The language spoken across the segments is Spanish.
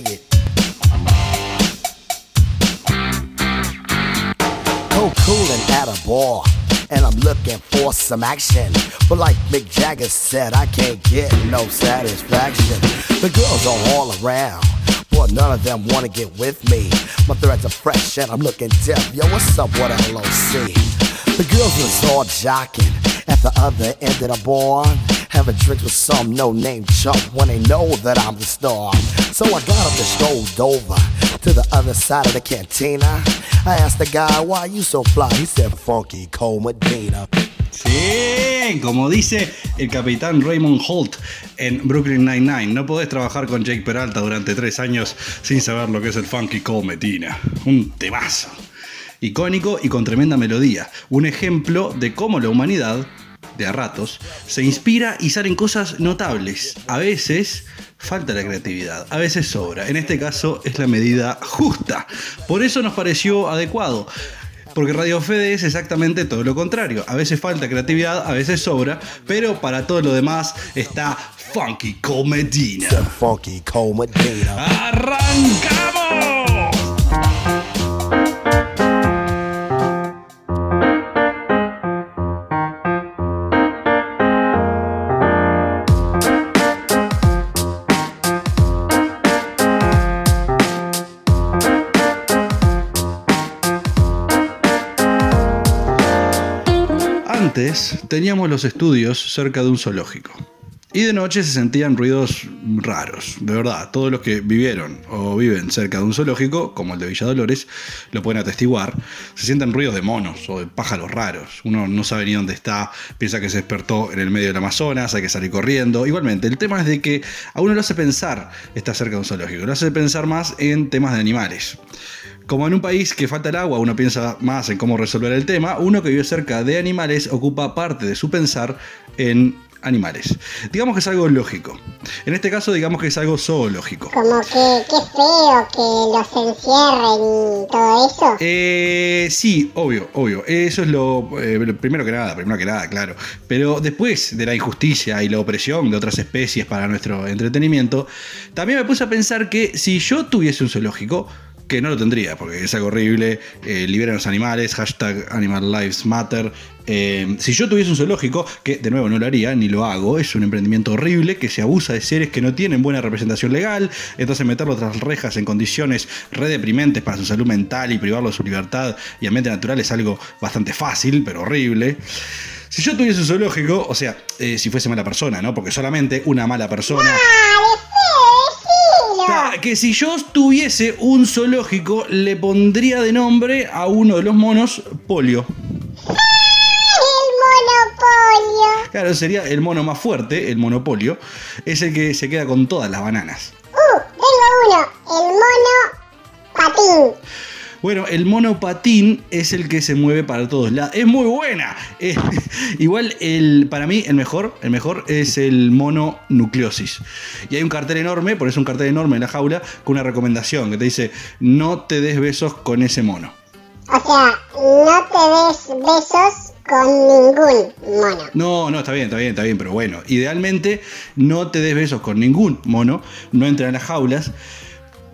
dig it. At a bar, and I'm looking for some action. But like Mick Jagger said, I can't get no satisfaction. The girls are all around. But none of them wanna get with me. My threads are fresh and I'm looking deaf. Yo, what's up with LOC? The girls was all jocking at the other end of the bar. Having drinks with some no-name chump when they know that I'm the star. So I got up and strolled over to the other side of the cantina. I asked the guy, why you so fly? He said, Funky Cole Medina. Sí, como dice el capitán Raymond Holt en Brooklyn Nine-Nine, no podés trabajar con Jake Peralta durante tres años sin saber lo que es el Funky Cole Medina. Un temazo. Icónico y con tremenda melodía. Un ejemplo de cómo la humanidad, de a ratos, se inspira y salen cosas notables. A veces falta la creatividad, a veces sobra. En este caso es la medida justa. Por eso nos pareció adecuado. Porque Radio Fede es exactamente todo lo contrario. A veces falta creatividad, a veces sobra, pero para todo lo demás está Funky Comedina. Funky Cole Medina. ¡Arrancamos! Teníamos los estudios cerca de un zoológico. Y de noche se sentían ruidos raros, de verdad. Todos los que vivieron o viven cerca de un zoológico, como el de Villa Dolores, lo pueden atestiguar. Se sienten ruidos de monos o de pájaros raros. Uno no sabe ni dónde está, piensa que se despertó en el medio del Amazonas, hay que salir corriendo. Igualmente, el tema es de que a uno lo hace pensar estar cerca de un zoológico, lo hace pensar más en temas de animales. Como en un país que falta el agua, uno piensa más en cómo resolver el tema, uno que vive cerca de animales ocupa parte de su pensar en animales. Digamos que es algo lógico. En este caso, digamos que es algo zoológico. Como que qué feo que los encierren y todo eso. Eh, sí, obvio, obvio. Eso es lo, eh, lo primero que nada, primero que nada, claro. Pero después de la injusticia y la opresión de otras especies para nuestro entretenimiento, también me puse a pensar que si yo tuviese un zoológico, que no lo tendría, porque es algo horrible, eh, liberen los animales, hashtag Animal Lives Matter. Eh, si yo tuviese un zoológico, que de nuevo no lo haría, ni lo hago, es un emprendimiento horrible que se abusa de seres que no tienen buena representación legal, entonces meterlo tras rejas en condiciones re deprimentes para su salud mental y privarlo de su libertad y ambiente natural es algo bastante fácil, pero horrible. Si yo tuviese un zoológico, o sea, eh, si fuese mala persona, ¿no? Porque solamente una mala persona... Ta, Que si yo tuviese un zoológico, le pondría de nombre a uno de los monos polio. El monopolio. Claro, sería el mono más fuerte, el monopolio. Es el que se queda con todas las bananas. Uh, tengo uno. El mono patín. Bueno, el mono patín es el que se mueve para todos lados. Es muy buena. Eh, igual, el, para mí, el mejor, el mejor es el mono nucleosis. Y hay un cartel enorme, por eso un cartel enorme en la jaula, con una recomendación que te dice: no te des besos con ese mono. O sea, no te des besos con ningún mono. No, no, está bien, está bien, está bien, pero bueno, idealmente no te des besos con ningún mono, no entren a las jaulas,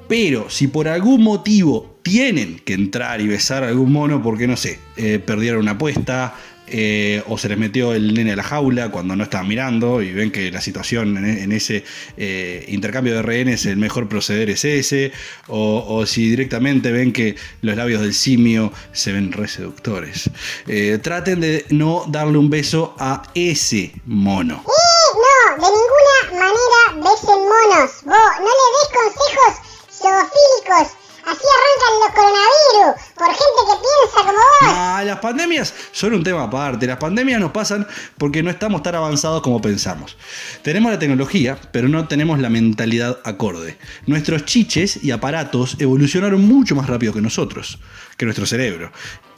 pero si por algún motivo tienen que entrar y besar a algún mono, porque no sé, eh, perdieron una apuesta, eh, o se les metió el nene a la jaula cuando no estaban mirando y ven que la situación en, ese eh, intercambio de rehenes el mejor proceder es ese, o, si directamente ven que los labios del simio se ven re seductores. Eh, traten de no darle un beso a ese mono. ¡Eh! No, de ninguna manera besen monos. Vos, no le des consejos zoofílicos. Así arrancan los coronavirus. Por gente que piensa como vos. Ah, las pandemias son un tema aparte. Las pandemias nos pasan porque no estamos tan avanzados como pensamos. Tenemos la tecnología, pero no tenemos la mentalidad acorde. Nuestros chiches y aparatos evolucionaron mucho más rápido que nosotros, que nuestro cerebro.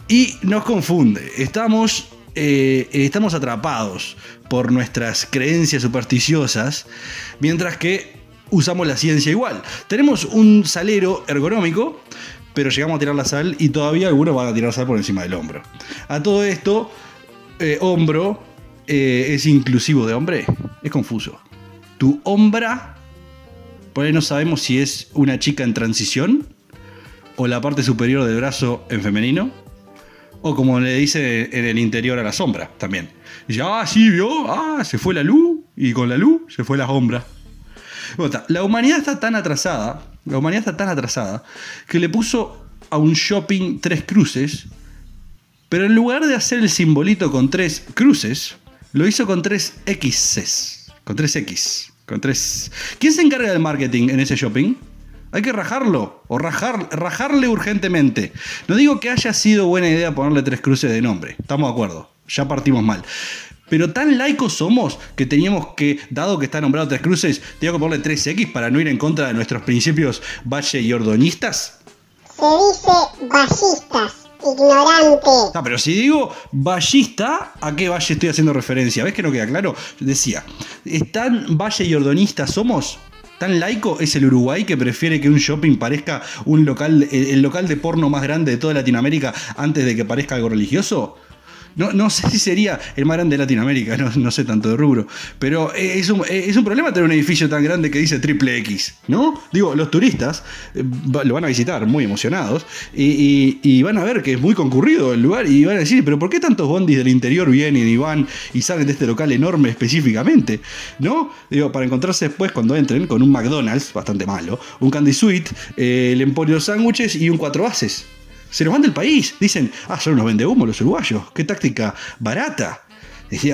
Y nos confunde. Estamos eh, estamos atrapados por nuestras creencias supersticiosas, mientras que usamos la ciencia igual. Tenemos un salero ergonómico, pero llegamos a tirar la sal y todavía algunos van a tirar sal por encima del hombro. A todo esto, eh, hombro eh, es inclusivo de hombre. Es confuso. Tu hombra Por ahí no sabemos si es una chica en transición o la parte superior del brazo en femenino. O como le dice en el interior a la sombra también. Ya, ah, sí, vio, ah, se fue la luz y con la luz se fue la sombra. La humanidad está tan atrasada, la humanidad está tan atrasada, que le puso a un shopping tres cruces, pero en lugar de hacer el simbolito con tres cruces, lo hizo con tres X's, con tres X, con tres... ¿Quién se encarga del marketing en ese shopping? Hay que rajarlo, o rajar, rajarle urgentemente. No digo que haya sido buena idea ponerle tres cruces de nombre, estamos de acuerdo, ya partimos mal. Pero tan laicos somos que teníamos que, dado que está nombrado Tres Cruces, tengo que ponerle 3X para no ir en contra de nuestros principios valle y ordoñistas. Se dice vallistas, ignorante. Ah, pero si digo vallista, ¿a qué valle estoy haciendo referencia? ¿Ves que no queda claro? Decía, ¿tan valle y ordonista somos? ¿Tan laico es el Uruguay que prefiere que un shopping parezca un local, el local de porno más grande de toda Latinoamérica antes de que parezca algo religioso? No, sé si sería el más grande de Latinoamérica, no, sé tanto de rubro. Pero es un, es un, problema tener un edificio tan grande que dice triple X, ¿no? Digo, los turistas eh, lo van a visitar muy emocionados y, van a ver que es muy concurrido el lugar y van a decir, pero ¿por qué tantos bondis del interior vienen y van y salen de este local enorme específicamente? ¿No? Digo, para encontrarse después cuando entren con un McDonald's, bastante malo, un Candy Sweet, eh, el Emporio Sándwiches y un cuatro bases se nos van del país. Dicen, ah, son unos vende humo los uruguayos. Qué táctica barata.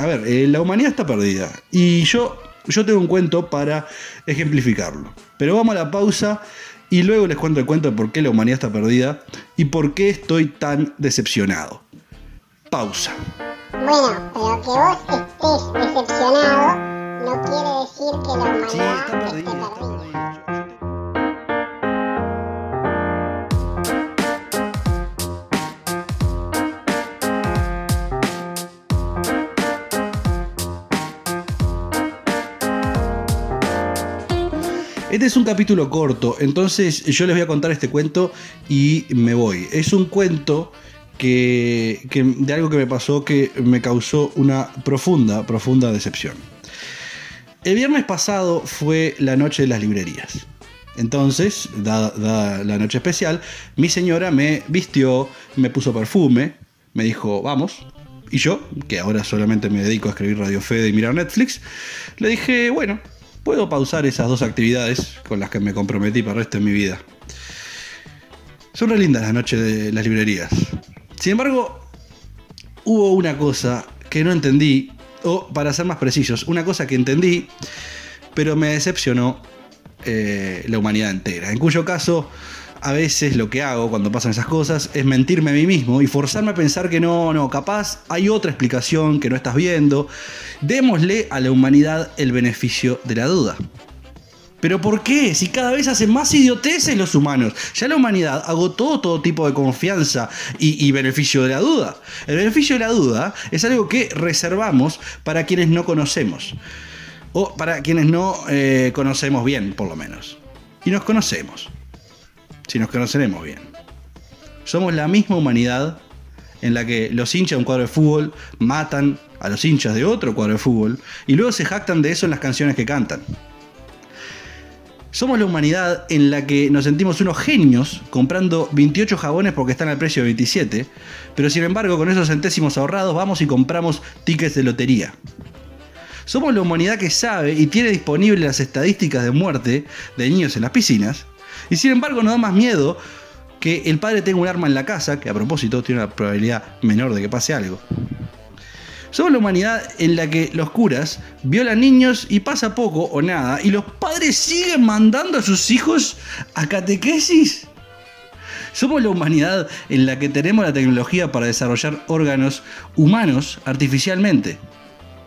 a ver, eh, la humanidad está perdida. Y yo, yo tengo un cuento para ejemplificarlo. Pero vamos a la pausa y luego les cuento el cuento de por qué la humanidad está perdida y por qué estoy tan decepcionado. Pausa. Bueno, pero que vos estés decepcionado no quiere decir que la humanidad está perdida. Este es un capítulo corto, entonces yo les voy a contar este cuento y me voy. Es un cuento que, de algo que me pasó que me causó una profunda, profunda decepción. El viernes pasado fue la noche de las librerías. Entonces, dada, la noche especial, mi señora me vistió, me puso perfume, me dijo, vamos. Y yo, que ahora solamente me dedico a escribir Radio Fede y mirar Netflix, le dije, bueno, puedo pausar esas dos actividades con las que me comprometí para el resto de mi vida. Son re lindas las noches de las librerías. Sin embargo, hubo una cosa que no entendí, o para ser más precisos, una cosa que entendí, pero me decepcionó eh, la humanidad entera. En cuyo caso a veces lo que hago cuando pasan esas cosas es mentirme a mí mismo y forzarme a pensar que no, no, capaz hay otra explicación que no estás viendo. Démosle a la humanidad el beneficio de la duda. ¿Pero por qué? Si cada vez hacen más idioteces los humanos. Ya la humanidad agotó todo tipo de confianza y, beneficio de la duda. El beneficio de la duda es algo que reservamos para quienes no conocemos. O para quienes no eh, conocemos bien, por lo menos. Y nos conocemos si nos conoceremos bien. Somos la misma humanidad en la que los hinchas de un cuadro de fútbol matan a los hinchas de otro cuadro de fútbol y luego se jactan de eso en las canciones que cantan. Somos la humanidad en la que nos sentimos unos genios comprando 28 jabones porque están al precio de 27, pero sin embargo con esos centésimos ahorrados vamos y compramos tickets de lotería. Somos la humanidad que sabe y tiene disponibles las estadísticas de muerte de niños en las piscinas, y sin embargo nos da más miedo que el padre tenga un arma en la casa, que a propósito tiene una probabilidad menor de que pase algo. Somos la humanidad en la que los curas violan niños y pasa poco o nada, y los padres siguen mandando a sus hijos a catequesis. Somos la humanidad en la que tenemos la tecnología para desarrollar órganos humanos artificialmente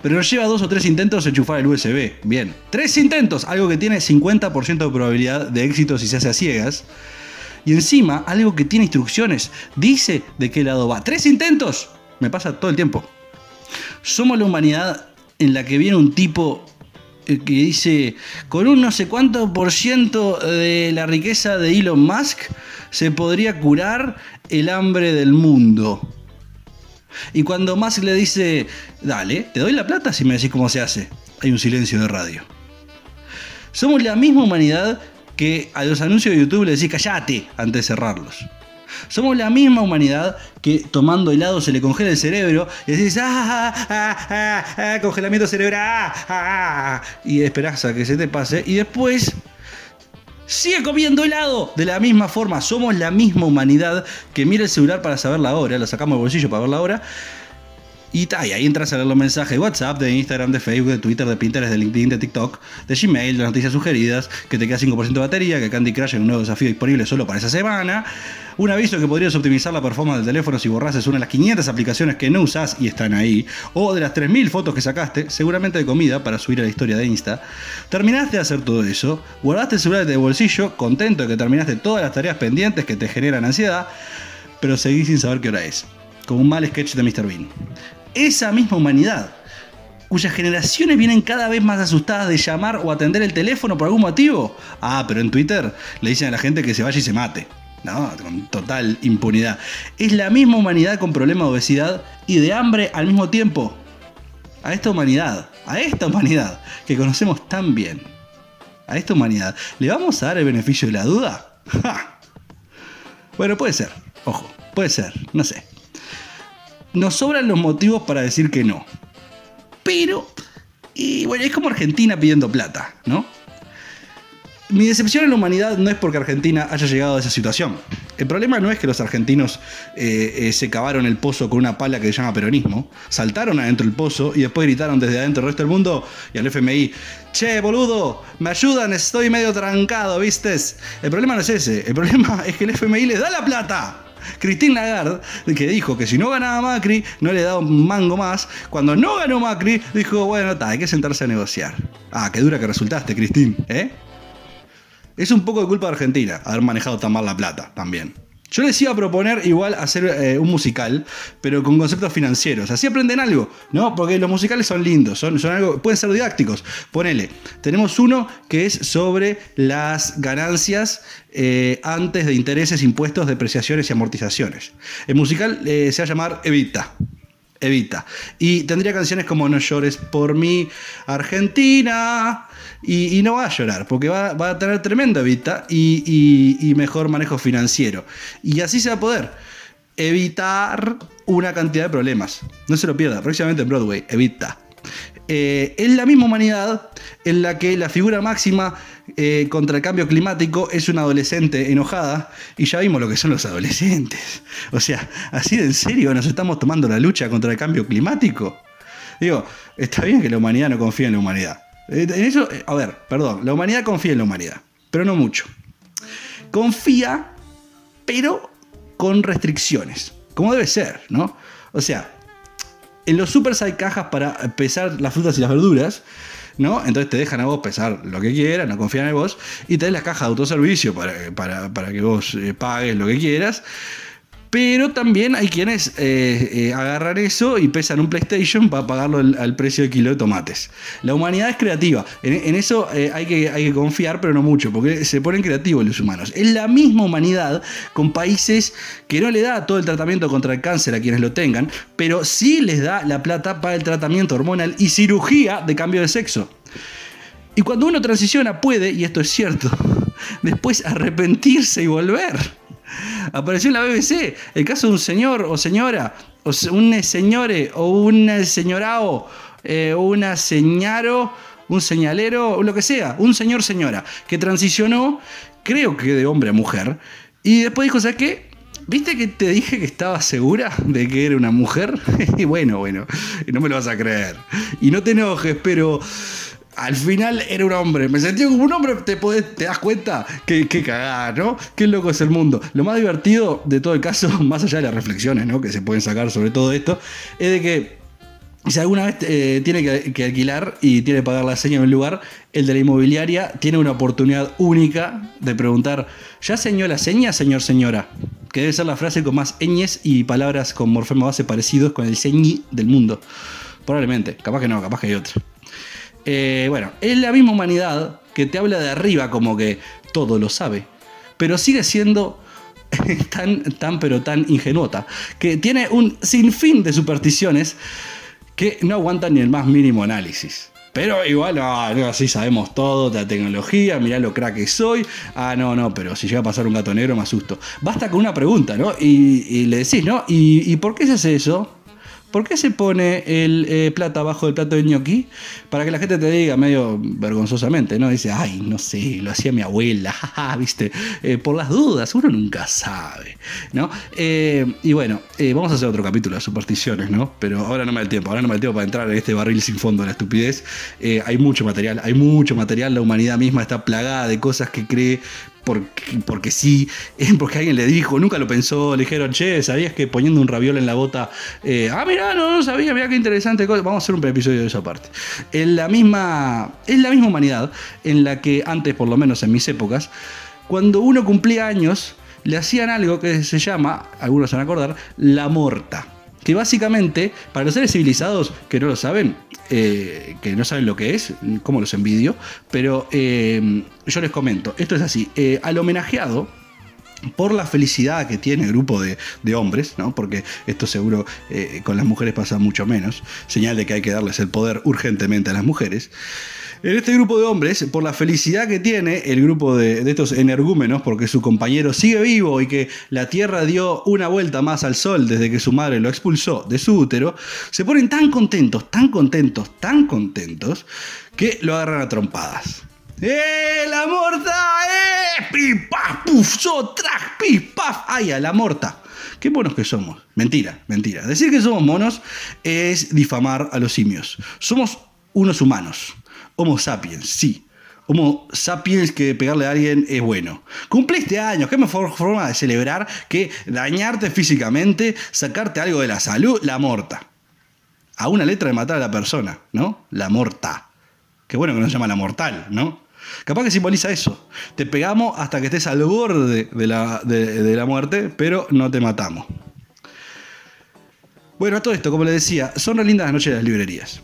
pero nos lleva dos o tres intentos enchufar el USB. Bien, tres intentos, algo que tiene 50% de probabilidad de éxito si se hace a ciegas. Y encima, algo que tiene instrucciones, dice de qué lado va. Tres intentos, me pasa todo el tiempo. Somos la humanidad en la que viene un tipo eh, que dice, con un no sé cuánto por ciento de la riqueza de Elon Musk se podría curar el hambre del mundo. Y cuando Musk le dice, dale, te doy la plata si me decís cómo se hace, hay un silencio de radio. Somos la misma humanidad que a los anuncios de YouTube le decís callate antes de cerrarlos. Somos la misma humanidad que tomando helado se le congela el cerebro y decís, ah, ah, ah, ah, ah congelamiento cerebral, ah, ah, ah", y esperás a que se te pase y después sigue comiendo helado. De la misma forma, somos la misma humanidad que mira el celular para saber la hora, lo sacamos del bolsillo para ver la hora y, ahí entras a leer los mensajes de WhatsApp, de Instagram, de Facebook, de Twitter, de Pinterest, de LinkedIn, de TikTok, de Gmail, de noticias sugeridas, que te queda 5% de batería, que Candy Crush es un nuevo desafío disponible solo para esa semana. Un aviso que podrías optimizar la performance del teléfono si borrases una de las 500 aplicaciones que no usas y están ahí. O de las 3000 fotos que sacaste, seguramente de comida, para subir a la historia de Insta. Terminaste de hacer todo eso, guardaste el celular de bolsillo, contento de que terminaste todas las tareas pendientes que te generan ansiedad, pero seguís sin saber qué hora es. Como un mal sketch de Mr. Bean esa misma humanidad, cuyas generaciones vienen cada vez más asustadas de llamar o atender el teléfono por algún motivo. Ah, pero en Twitter le dicen a la gente que se vaya y se mate. No, con total impunidad. Es la misma humanidad con problemas de obesidad y de hambre al mismo tiempo. A esta humanidad, a esta humanidad que conocemos tan bien, a esta humanidad, ¿le vamos a dar el beneficio de la duda? Bueno, puede ser, ojo, puede ser, no sé nos sobran los motivos para decir que no. Pero, y bueno, es como Argentina pidiendo plata, ¿no? Mi decepción en la humanidad no es porque Argentina haya llegado a esa situación. El problema no es que los argentinos eh, eh, se cavaron el pozo con una pala que se llama peronismo, saltaron adentro del pozo y después gritaron desde adentro del resto del mundo y al FMI, che, boludo, me ayudan, estoy medio trancado, ¿vistes? El problema no es ese, el problema es que el FMI les da la plata. Christine Lagarde, que dijo que si no ganaba Macri, no le daba un mango más. Cuando no ganó Macri, dijo, bueno, está, hay que sentarse a negociar. Ah, qué dura que resultaste, Christine, ¿eh? Es un poco de culpa de Argentina haber manejado tan mal la plata también. Yo les iba a proponer igual hacer eh, un musical, pero con conceptos financieros. Así aprenden algo, ¿no? Porque los musicales son lindos, son, son algo, pueden ser didácticos. Ponele, tenemos uno que es sobre las ganancias eh, antes de intereses, impuestos, depreciaciones y amortizaciones. El musical eh, se va a llamar Evita. Evita. Y tendría canciones como No llores por mí, Argentina. Y, no va a llorar, porque va, a tener tremenda Evita y, mejor manejo financiero. Y así se va a poder evitar una cantidad de problemas. No se lo pierda, próximamente en Broadway, Evita. Eh, es la misma humanidad en la que la figura máxima eh, contra el cambio climático es una adolescente enojada y ya vimos lo que son los adolescentes. O sea, así de en serio nos estamos tomando la lucha contra el cambio climático. Digo, está bien que la humanidad no confía en la humanidad. Eh, en eso, a ver, perdón, la humanidad confía en la humanidad, pero no mucho. Confía, pero con restricciones, como debe ser, ¿no? O sea, en los supers hay cajas para pesar las frutas y las verduras, ¿no? Entonces te dejan a vos pesar lo que quieras, no confían en vos, y te dan las cajas de autoservicio para, para, que vos eh, pagues lo que quieras. Pero también hay quienes eh, eh, agarran eso y pesan un PlayStation para pagarlo al, precio de kilo de tomates. La humanidad es creativa. En, eso eh, hay, que, hay que confiar, pero no mucho, porque se ponen creativos los humanos. Es la misma humanidad con países que no le da todo el tratamiento contra el cáncer a quienes lo tengan, pero sí les da la plata para el tratamiento hormonal y cirugía de cambio de sexo. Y cuando uno transiciona puede, y esto es cierto, después arrepentirse y volver. Apareció en la BBC el caso de un señor o señora, o un señore o un señorao, eh, una señaro, un señalero, lo que sea, un señor señora, que transicionó, creo que de hombre a mujer, y después dijo, ¿sabes qué? ¿Viste que te dije que estaba segura de que era una mujer? y bueno, bueno, no me lo vas a creer. Y no te enojes, pero al final era un hombre. Me sentí como un hombre, te, te das cuenta. Qué, qué cagada, ¿no? Qué loco es el mundo. Lo más divertido de todo el caso, más allá de las reflexiones ¿no? que se pueden sacar sobre todo esto, es de que si alguna vez eh, tiene que, alquilar y tiene que pagar la seña en un lugar, el de la inmobiliaria tiene una oportunidad única de preguntar, ¿ya señó la seña, señor, señora? Que debe ser la frase con más ñes y palabras con morfema base parecidos con el señi del mundo. Probablemente, capaz que no, capaz que hay otra. Eh, bueno, es la misma humanidad que te habla de arriba como que todo lo sabe, pero sigue siendo tan, tan, pero tan ingenuota, que tiene un sinfín de supersticiones que no aguantan ni el más mínimo análisis. Pero igual, no, así sabemos todo de la tecnología, mirá lo crack que soy. Ah, no, no, pero si llega a pasar un gato negro me asusto. Basta con una pregunta, ¿no? Y, y le decís, ¿no? ¿Y, ¿Y por qué se hace eso? ¿Por qué se pone el eh, plato abajo del plato de ñoqui? Para que la gente te diga medio vergonzosamente, ¿no? Dice, ay, no sé, lo hacía mi abuela, jaja, ¿viste? Eh, por las dudas, uno nunca sabe, ¿no? Eh, y bueno, eh, vamos a hacer otro capítulo de supersticiones, ¿no? Pero ahora no me da el tiempo, ahora no me da el tiempo para entrar en este barril sin fondo de la estupidez. Hay mucho material, hay mucho material, la humanidad misma está plagada de cosas que cree porque, porque sí, porque alguien le dijo, nunca lo pensó, le dijeron, che, ¿sabías que poniendo un raviol en la bota, eh, ah, mirá, no, no sabía, mirá qué interesante cosa, vamos a hacer un episodio de esa parte. En la misma, es la misma humanidad en la que antes, por lo menos en mis épocas, cuando uno cumplía años, le hacían algo que se llama, algunos se van a acordar, la morta. Que básicamente, para los seres civilizados que no lo saben, eh, que no saben lo que es, como los envidio, pero eh, yo les comento, esto es así, eh, al homenajeado, por la felicidad que tiene el grupo de, hombres, ¿no? porque esto seguro con las mujeres pasa mucho menos, señal de que hay que darles el poder urgentemente a las mujeres. En este grupo de hombres, por la felicidad que tiene el grupo de, estos energúmenos, porque su compañero sigue vivo y que la Tierra dio una vuelta más al Sol desde que su madre lo expulsó de su útero, se ponen tan contentos, tan contentos, tan contentos, que lo agarran a trompadas. ¡Eh, la morta! ¡Eh! ¡Pim, paf, puf! ¡Yo, track, pim, paf! ¡Ay, a la morta! Qué monos que somos. Mentira, mentira. Decir que somos monos es difamar a los simios. Somos unos humanos. Homo sapiens, sí. Homo sapiens que pegarle a alguien es bueno. Cumpliste años, qué mejor forma de celebrar que dañarte físicamente, sacarte algo de la salud, la morta. A una letra de matar a la persona, ¿no? La morta. Qué bueno que no se llama la mortal, ¿no? Capaz que simboliza eso. Te pegamos hasta que estés al borde de la, de, de la muerte, pero no te matamos. Bueno, a todo esto, como les decía, son re lindas las noches de las librerías.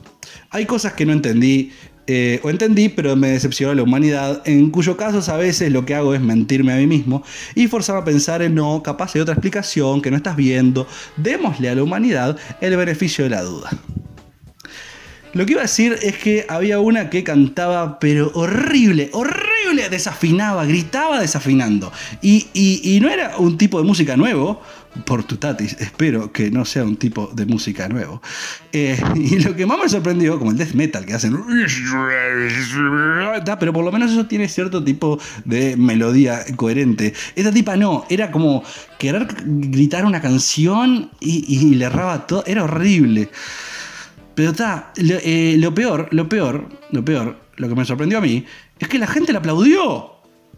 Hay cosas que no entendí, eh, o entendí, pero me decepcionó la humanidad, en cuyo caso a veces lo que hago es mentirme a mí mismo y forzarme a pensar en no, capaz hay otra explicación que no estás viendo. Démosle a la humanidad el beneficio de la duda. Lo que iba a decir es que había una que cantaba, pero horrible, horrible, desafinaba, gritaba desafinando. Y, y- y no era un tipo de música nuevo, por tu tatis, espero que no sea un tipo de música nuevo. Eh, y lo que más me sorprendió, como el death metal que hacen, pero por lo menos eso tiene cierto tipo de melodía coherente. Esta tipa no, era como querer gritar una canción y, y le erraba todo, era horrible. Pero está, lo, eh, lo peor, lo peor, lo peor, lo que me sorprendió a mí, es que la gente le aplaudió.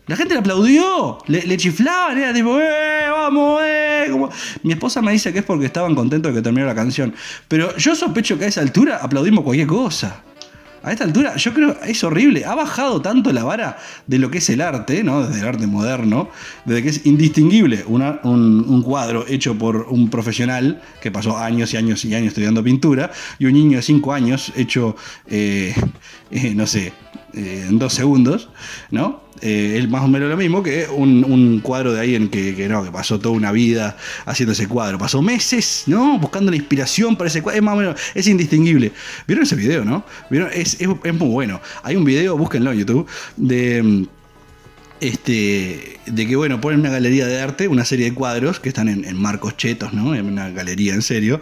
La gente le aplaudió, le, le chiflaban, era tipo, ¡eh, vamos, eh! Como- Mi esposa me dice que es porque estaban contentos de que terminó la canción. Pero yo sospecho que a esa altura aplaudimos cualquier cosa. A esta altura, yo creo es horrible. Ha bajado tanto la vara de lo que es el arte, ¿no? Desde el arte moderno, desde que es indistinguible un cuadro hecho por un profesional que pasó años y años y años estudiando pintura, y un niño de 5 años hecho, eh, eh, no sé, eh, en dos segundos, ¿no? Eh, más o menos lo mismo que un, un cuadro de alguien que, que no, que pasó toda una vida haciendo ese cuadro. Pasó meses, ¿no? Buscando la inspiración para ese cuadro. Es más o menos, es indistinguible. ¿Vieron ese video, no? ¿Vieron? Es, es, muy bueno. Hay un video, búsquenlo en YouTube, de. mm, Este, de que bueno, ponen una galería de arte, una serie de cuadros que están en, en marcos chetos, ¿no? En una galería en serio.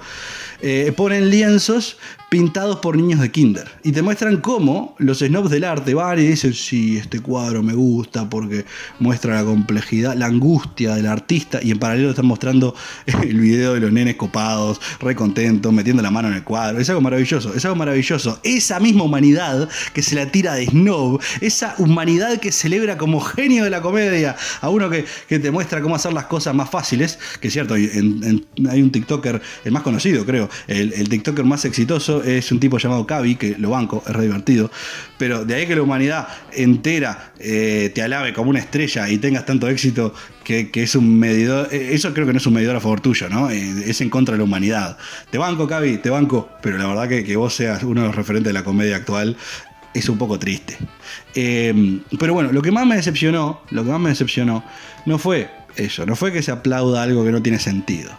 Eh, ponen lienzos pintados por niños de kinder y te muestran cómo los snobs del arte van y dicen, sí, este cuadro me gusta porque muestra la complejidad, la angustia del artista y en paralelo están mostrando el video de los nenes copados, re contentos, metiendo la mano en el cuadro. Es algo maravilloso, es algo maravilloso. Esa misma humanidad que se la tira de snob, esa humanidad que celebra como genio de la comedia a uno que, que te muestra cómo hacer las cosas más fáciles, que es cierto, hay un TikToker, el más conocido creo, el TikToker más exitoso es un tipo llamado Cavi, que lo banco, es re divertido, pero de ahí que la humanidad entera eh, te alabe como una estrella y tengas tanto éxito que, que es un medidor, eh, eso creo que no es un medidor a favor tuyo, ¿no? Eh, es en contra de la humanidad. Te banco, Cavi, te banco, pero la verdad que, que vos seas uno de los referentes de la comedia actual es un poco triste. Eh, pero bueno, lo que más me decepcionó, lo que más me decepcionó, no fue eso, no fue que se aplauda algo que no tiene sentido.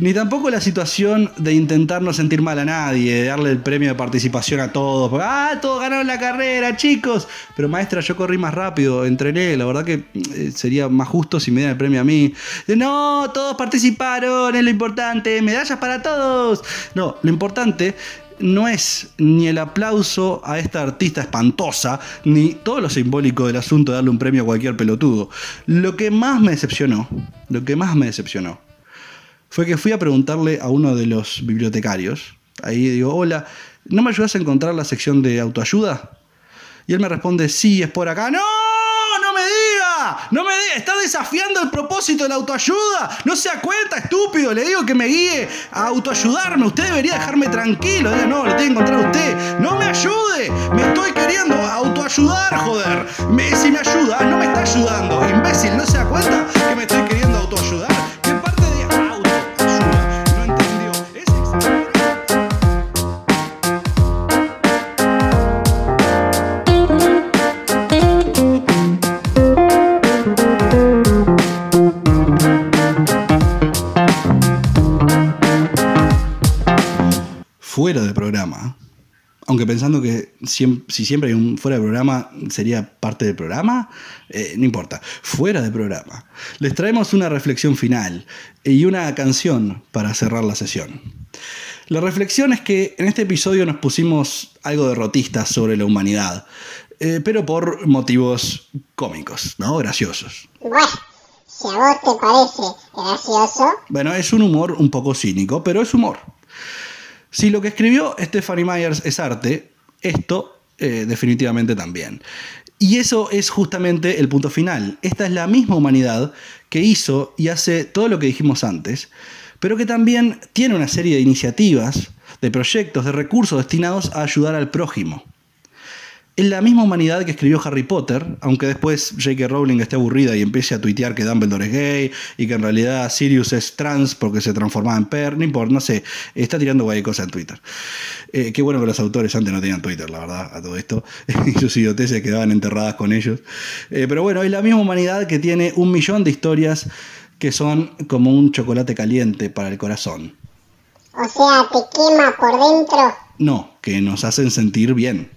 Ni tampoco la situación de intentar no sentir mal a nadie, de darle el premio de participación a todos. Porque, ah, todos ganaron la carrera, chicos. Pero maestra, yo corrí más rápido, entrené. La verdad que eh, sería más justo si me dieran el premio a mí. De, no, todos participaron, es lo importante. Medallas para todos. No, lo importante no es ni el aplauso a esta artista espantosa, ni todo lo simbólico del asunto de darle un premio a cualquier pelotudo. Lo que más me decepcionó, lo que más me decepcionó, fue que fui a preguntarle a uno de los bibliotecarios, ahí digo, hola, ¿no me ayudas a encontrar la sección de autoayuda? Y él me responde, sí, es por acá. ¡No! ¡No me diga! ¡No me diga! ¡Está desafiando el propósito de la autoayuda! ¡No se da cuenta, estúpido! Le digo que me guíe a autoayudarme. Usted debería dejarme tranquilo. Diga, no, lo tiene que encontrar usted. ¡No me ayude! Me estoy queriendo autoayudar, joder. Me, si me ayuda, no me está ayudando. Imbécil, ¿no se da cuenta que me estoy queriendo Aunque pensando que si siempre hay un fuera de programa sería parte del programa, eh, no importa. Fuera de programa. Les traemos una reflexión final y una canción para cerrar la sesión. La reflexión es que en este episodio nos pusimos algo derrotistas sobre la humanidad, eh, pero por motivos cómicos, ¿no? Graciosos. Bueno, si a vos te parece gracioso, Bueno, es un humor un poco cínico, pero es humor. Si lo que escribió Stephanie Myers es arte, esto eh, definitivamente también. Y eso es justamente el punto final. Esta es la misma humanidad que hizo y hace todo lo que dijimos antes, pero que también tiene una serie de iniciativas, de proyectos, de recursos destinados a ayudar al prójimo. Es la misma humanidad que escribió Harry Potter, aunque después J.K. Rowling esté aburrida y empiece a tuitear que Dumbledore es gay y que en realidad Sirius es trans porque se transformaba en per, no importa, no sé, está tirando guay cosas en Twitter. Eh, qué bueno que los autores antes no tenían Twitter, la verdad, a todo esto, y sus idioteces quedaban enterradas con ellos. Eh, pero bueno, es la misma humanidad que tiene un millón de historias que son como un chocolate caliente para el corazón. o sea, te quema por dentro. No, que nos hacen sentir bien.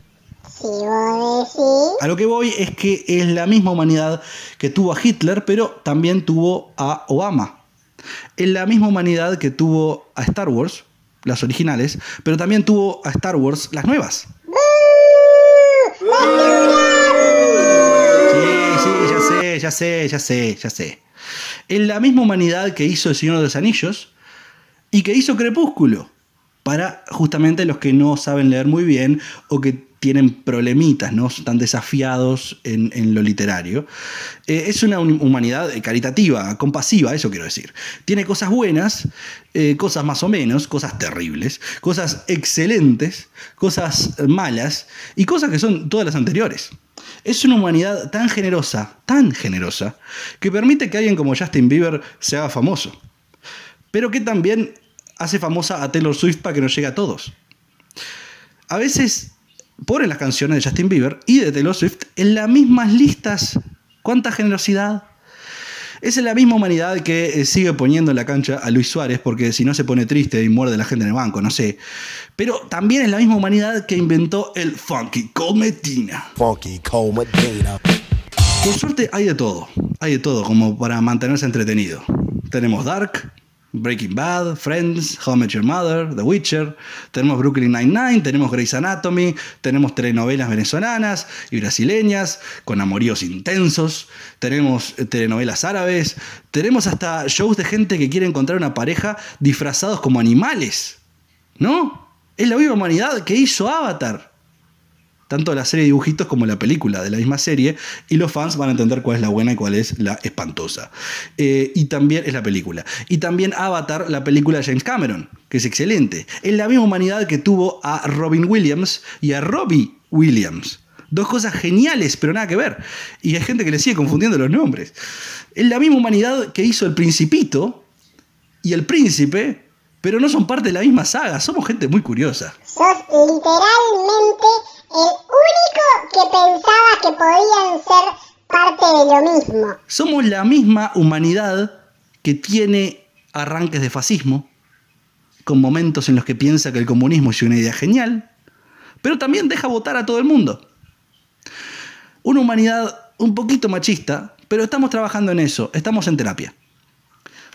Si vos decís, A lo que voy es que es la misma humanidad que tuvo a Hitler, pero también tuvo a Obama. Es la misma humanidad que tuvo a Star Wars, las originales, pero también tuvo a Star Wars, las nuevas. Sí, sí, ya sé, ya sé, ya sé, ya sé. Es la misma humanidad que hizo El Señor de los Anillos y que hizo Crepúsculo. Para justamente los que no saben leer muy bien o que tienen problemitas, ¿no? Están desafiados en, lo literario. Eh, es una hum- humanidad eh, caritativa, compasiva, eso quiero decir. Tiene cosas buenas, eh, cosas más o menos, cosas terribles, cosas excelentes, cosas malas y cosas que son todas las anteriores. Es una humanidad tan generosa, tan generosa, que permite que alguien como Justin Bieber se haga famoso. Pero que también hace famosa a Taylor Swift para que nos llegue a todos. A veces ponen las canciones de Justin Bieber y de Taylor Swift en las mismas listas. ¿Cuánta generosidad? Es en la misma humanidad que eh, sigue poniendo en la cancha a Luis Suárez porque si no se pone triste y muerde la gente en el banco, no sé. Pero también es la misma humanidad que inventó el funky Cometina. Funky Cole Medina. Por suerte hay de todo, hay de todo como para mantenerse entretenido. Tenemos Dark, Breaking Bad, Friends, How I Met Your Mother, The Witcher, tenemos Brooklyn Nine-Nine, tenemos Grey's Anatomy, tenemos telenovelas venezolanas y brasileñas con amoríos intensos, tenemos eh, telenovelas árabes, tenemos hasta shows de gente que quiere encontrar una pareja disfrazados como animales. ¿No? Es la misma humanidad que hizo Avatar tanto la serie de dibujitos como la película de la misma serie, y los fans van a entender cuál es la buena y cuál es la espantosa. Eh, y también es la película. Y también Avatar, la película de James Cameron, que es excelente. Es la misma humanidad que tuvo a Robin Williams y a Robbie Williams. Dos cosas geniales, pero nada que ver. Y hay gente que le sigue confundiendo los nombres. Es la misma humanidad que hizo El Principito y El Príncipe, pero no son parte de la misma saga. Somos gente muy curiosa. sos literalmente el único que pensaba que podían ser parte de lo mismo. Somos la misma humanidad que tiene arranques de fascismo, con momentos en los que piensa que el comunismo es una idea genial, pero también deja votar a todo el mundo. Una humanidad un poquito machista, pero estamos trabajando en eso, estamos en terapia.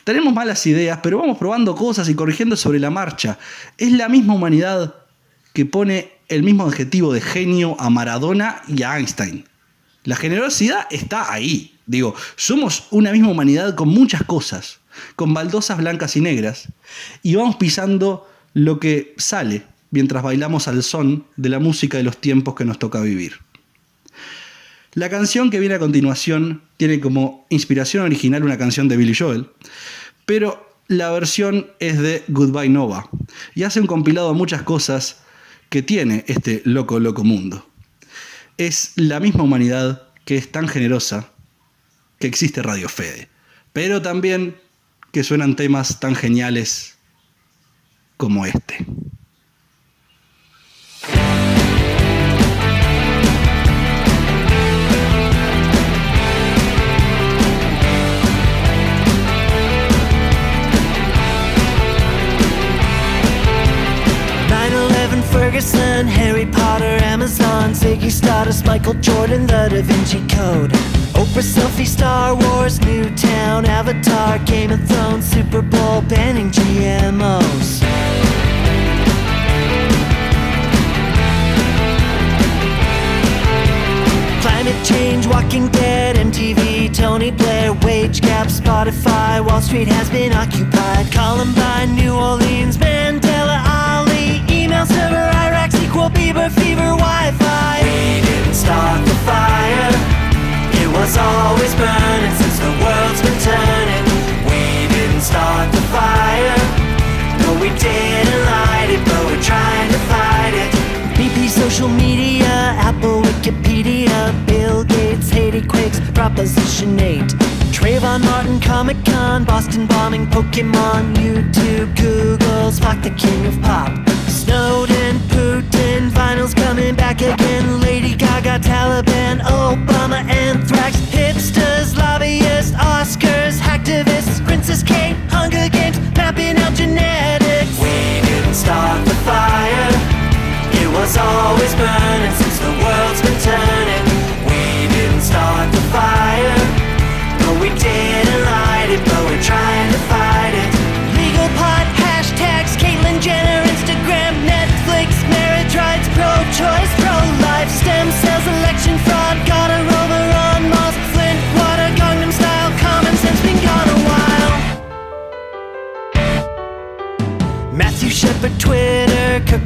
Tenemos malas ideas, pero vamos probando cosas y corrigiendo sobre la marcha. Es la misma humanidad que pone el mismo adjetivo de genio a Maradona y a Einstein. La generosidad está ahí. Digo, somos una misma humanidad con muchas cosas, con baldosas blancas y negras, y vamos pisando lo que sale mientras bailamos al son de la música de los tiempos que nos toca vivir. La canción que viene a continuación tiene como inspiración original una canción de Billy Joel, pero la versión es de Goodbye Nova y hace un compilado muchas cosas que tiene este loco, loco mundo. Es la misma humanidad que es tan generosa que existe Radio Fede, pero también que suenan temas tan geniales como este. Ferguson, Harry Potter, Amazon, Ziggy Stardust, Michael Jordan, The Da Vinci Code, Oprah selfie, Star Wars, Newtown, Avatar, Game of Thrones, Super Bowl, banning GMOs. Climate change, Walking Dead, MTV, Tony Blair, wage gap, Spotify, Wall Street has been occupied. Columbine, New Orleans, Bieber, fever, Wi-Fi. We didn't start the fire. It was always burning since the world's been turning. We didn't start the fire. No, we didn't light it, but we're trying to fight it. BP social media, Apple Wikipedia, Bill Gates, Haiti Quakes, Proposition 8. Trayvon Martin, Comic Con, Boston bombing, Pokemon, YouTube, Google, Spock the king of pop. Snowden, Vinyl's coming back again. Lady Gaga, Taliban, Obama, Anthrax, hipsters,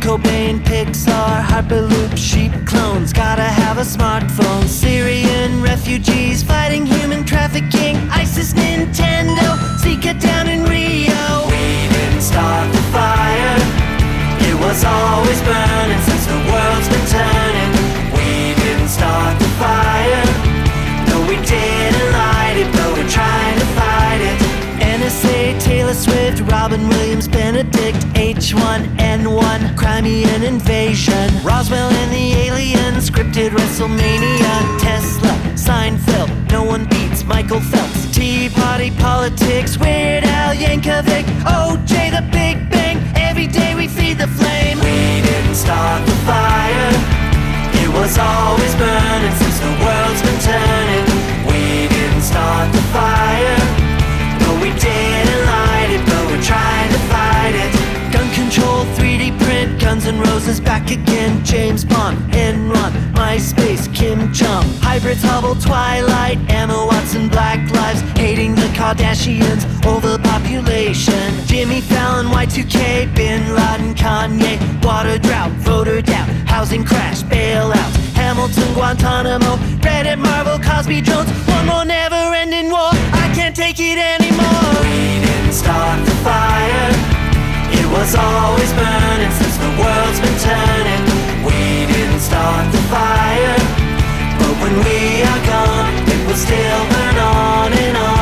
Cobain, Pixar, Hyperloop, sheep clones. Gotta have a smartphone. Syrian refugees fighting human trafficking. ISIS, Nintendo, Zika down in Rio. We didn't start the fire. It was always burning since the world's been turning. We didn't start the fire. No, we didn't light it, but we're trying to fight it. NSA, Taylor Swift, Robin Williams, Benedict, H1N1, Crimean invasion, Roswell and the aliens, scripted WrestleMania, Tesla, Seinfeld, no one beats Michael Phelps, Tea Party politics, Weird Al Yankovic, OJ the Big Bang, every day we feed the flame. We didn't start the fire. It was always burning since the world's been turning. We didn't start the fire. Guns N' Roses back again. James Bond, Enron, MySpace, Kim Jong. Hybrids, Hubble, Twilight, Emma Watson, Black Lives. Hating the Kardashians, overpopulation. Jimmy Fallon, Y2K, Bin Laden, Kanye. Water drought, voter doubt, housing crash, bailouts. Hamilton, Guantanamo, Reddit, Marvel, Cosby, Jones. One more never ending war. I can't take it anymore. We didn't start the fire. Was always burning since the world's been turning. We didn't start the fire. But when we are gone, it will still burn on and on